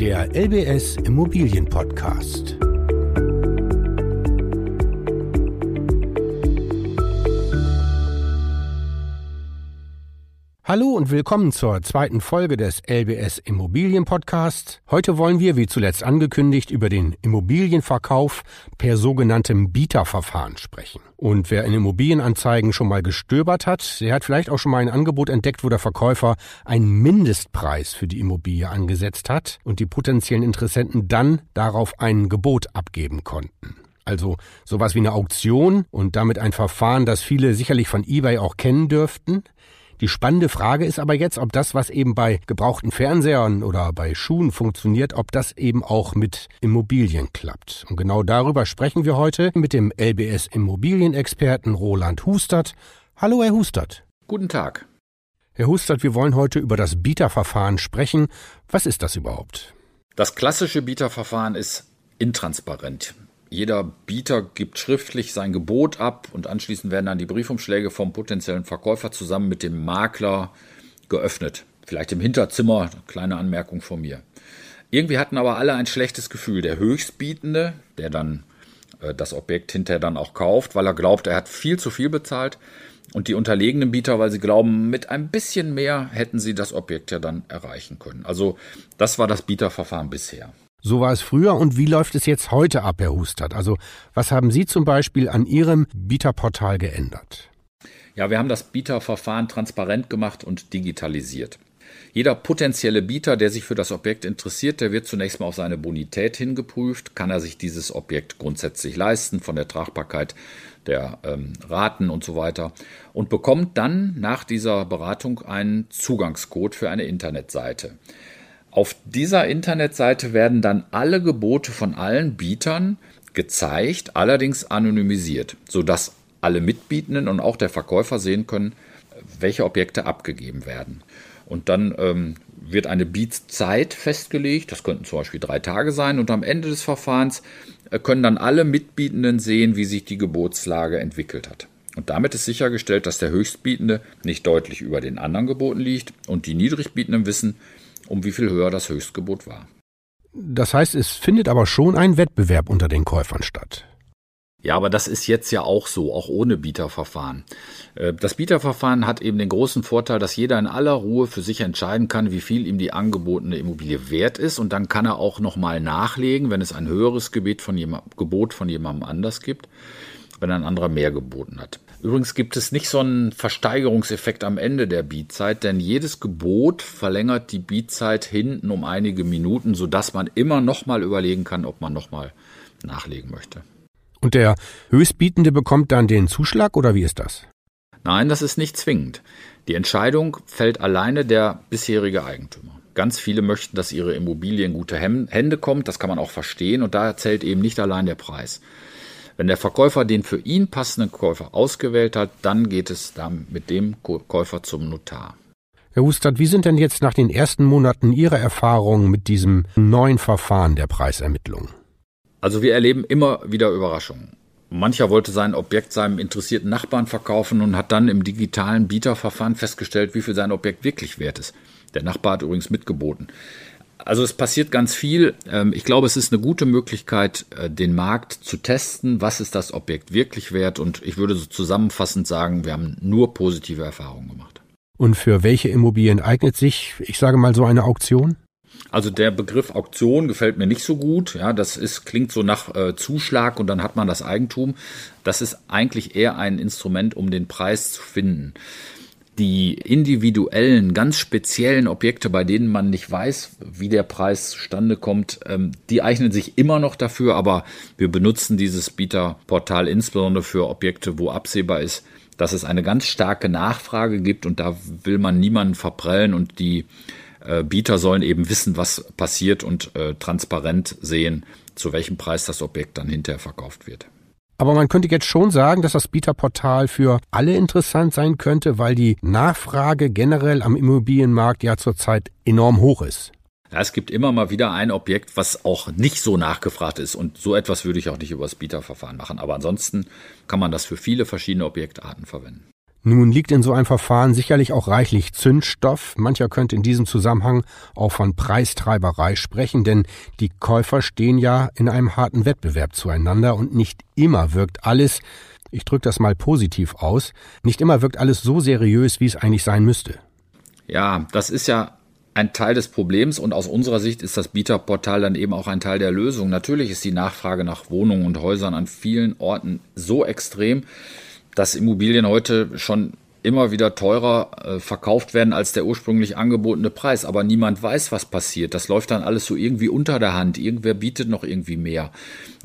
Der LBS Immobilien Podcast. Hallo und willkommen zur zweiten Folge des LBS Immobilien Podcasts. Heute wollen wir, wie zuletzt angekündigt, über den Immobilienverkauf per sogenanntem Bieterverfahren sprechen. Und wer in Immobilienanzeigen schon mal gestöbert hat, der hat vielleicht auch schon mal ein Angebot entdeckt, wo der Verkäufer einen Mindestpreis für die Immobilie angesetzt hat und die potenziellen Interessenten dann darauf ein Gebot abgeben konnten. Also sowas wie eine Auktion und damit ein Verfahren, das viele sicherlich von eBay auch kennen dürften. Die spannende Frage ist aber jetzt, ob das, was eben bei gebrauchten Fernsehern oder bei Schuhen funktioniert, ob das eben auch mit Immobilien klappt. Und genau darüber sprechen wir heute mit dem LBS Immobilienexperten Roland Hustert. Hallo, Herr Hustert. Guten Tag. Herr Hustert, wir wollen heute über das Bieterverfahren sprechen. Was ist das überhaupt? Das klassische Bieterverfahren ist intransparent. Jeder Bieter gibt schriftlich sein Gebot ab und anschließend werden dann die Briefumschläge vom potenziellen Verkäufer zusammen mit dem Makler geöffnet. Vielleicht im Hinterzimmer, kleine Anmerkung von mir. Irgendwie hatten aber alle ein schlechtes Gefühl. Der Höchstbietende, der dann äh, das Objekt hinterher dann auch kauft, weil er glaubt, er hat viel zu viel bezahlt. Und die unterlegenen Bieter, weil sie glauben, mit ein bisschen mehr hätten sie das Objekt ja dann erreichen können. Also das war das Bieterverfahren bisher. So war es früher und wie läuft es jetzt heute ab, Herr Hustert? Also was haben Sie zum Beispiel an Ihrem Bieterportal geändert? Ja, wir haben das Bieterverfahren transparent gemacht und digitalisiert. Jeder potenzielle Bieter, der sich für das Objekt interessiert, der wird zunächst mal auf seine Bonität hingeprüft. Kann er sich dieses Objekt grundsätzlich leisten, von der Tragbarkeit der ähm, Raten und so weiter, und bekommt dann nach dieser Beratung einen Zugangscode für eine Internetseite. Auf dieser Internetseite werden dann alle Gebote von allen Bietern gezeigt, allerdings anonymisiert, sodass alle Mitbietenden und auch der Verkäufer sehen können, welche Objekte abgegeben werden. Und dann ähm, wird eine Beats-Zeit festgelegt, das könnten zum Beispiel drei Tage sein, und am Ende des Verfahrens äh, können dann alle Mitbietenden sehen, wie sich die Gebotslage entwickelt hat. Und damit ist sichergestellt, dass der Höchstbietende nicht deutlich über den anderen Geboten liegt und die Niedrigbietenden wissen, um wie viel höher das Höchstgebot war. Das heißt, es findet aber schon ein Wettbewerb unter den Käufern statt. Ja, aber das ist jetzt ja auch so, auch ohne Bieterverfahren. Äh, das Bieterverfahren hat eben den großen Vorteil, dass jeder in aller Ruhe für sich entscheiden kann, wie viel ihm die angebotene Immobilie wert ist. Und dann kann er auch nochmal nachlegen, wenn es ein höheres Gebot von, jemand, Gebot von jemandem anders gibt, wenn ein anderer mehr geboten hat. Übrigens gibt es nicht so einen Versteigerungseffekt am Ende der Beatzeit, denn jedes Gebot verlängert die Beatzeit hinten um einige Minuten, sodass man immer nochmal überlegen kann, ob man nochmal nachlegen möchte. Und der Höchstbietende bekommt dann den Zuschlag oder wie ist das? Nein, das ist nicht zwingend. Die Entscheidung fällt alleine der bisherige Eigentümer. Ganz viele möchten, dass ihre Immobilie in gute Hände kommt, das kann man auch verstehen und da zählt eben nicht allein der Preis. Wenn der Verkäufer den für ihn passenden Käufer ausgewählt hat, dann geht es dann mit dem Käufer zum Notar. Herr Hustert, wie sind denn jetzt nach den ersten Monaten Ihre Erfahrungen mit diesem neuen Verfahren der Preisermittlung? Also wir erleben immer wieder Überraschungen. Mancher wollte sein Objekt seinem interessierten Nachbarn verkaufen und hat dann im digitalen Bieterverfahren festgestellt, wie viel sein Objekt wirklich wert ist. Der Nachbar hat übrigens mitgeboten. Also es passiert ganz viel. Ähm, ich glaube, es ist eine gute Möglichkeit, äh, den Markt zu testen. Was ist das Objekt wirklich wert? Und ich würde so zusammenfassend sagen, wir haben nur positive Erfahrungen gemacht. Und für welche Immobilien eignet sich, ich sage mal, so eine Auktion? Also der Begriff Auktion gefällt mir nicht so gut. Ja, das ist, klingt so nach äh, Zuschlag und dann hat man das Eigentum. Das ist eigentlich eher ein Instrument, um den Preis zu finden die individuellen, ganz speziellen Objekte, bei denen man nicht weiß, wie der Preis zustande kommt, ähm, die eignen sich immer noch dafür, aber wir benutzen dieses Bieterportal insbesondere für Objekte, wo absehbar ist, dass es eine ganz starke Nachfrage gibt und da will man niemanden verprellen und die äh, Bieter sollen eben wissen, was passiert und äh, transparent sehen, zu welchem Preis das Objekt dann hinterher verkauft wird. Aber man könnte jetzt schon sagen, dass das Bieterportal für alle interessant sein könnte, weil die Nachfrage generell am Immobilienmarkt ja zurzeit enorm hoch ist. Ja, es gibt immer mal wieder ein Objekt, was auch nicht so nachgefragt ist. Und so etwas würde ich auch nicht über das Bieterverfahren machen. Aber ansonsten kann man das für viele verschiedene Objektarten verwenden. Nun liegt in so einem Verfahren sicherlich auch reichlich Zündstoff. Mancher könnte in diesem Zusammenhang auch von Preistreiberei sprechen, denn die Käufer stehen ja in einem harten Wettbewerb zueinander und nicht immer wirkt alles, ich drücke das mal positiv aus, nicht immer wirkt alles so seriös, wie es eigentlich sein müsste. Ja, das ist ja ein Teil des Problems und aus unserer Sicht ist das Bieterportal dann eben auch ein Teil der Lösung. Natürlich ist die Nachfrage nach Wohnungen und Häusern an vielen Orten so extrem, dass Immobilien heute schon immer wieder teurer äh, verkauft werden als der ursprünglich angebotene Preis. Aber niemand weiß, was passiert. Das läuft dann alles so irgendwie unter der Hand. Irgendwer bietet noch irgendwie mehr.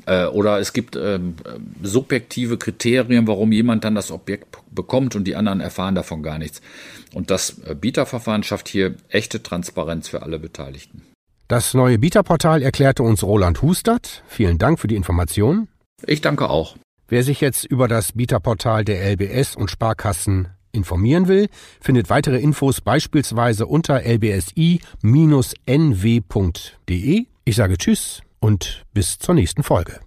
Äh, oder es gibt ähm, subjektive Kriterien, warum jemand dann das Objekt bekommt und die anderen erfahren davon gar nichts. Und das äh, Bieterverfahren schafft hier echte Transparenz für alle Beteiligten. Das neue Bieterportal erklärte uns Roland Hustert. Vielen Dank für die Information. Ich danke auch. Wer sich jetzt über das Bieterportal der LBS und Sparkassen informieren will, findet weitere Infos beispielsweise unter lbsi-nw.de. Ich sage Tschüss und bis zur nächsten Folge.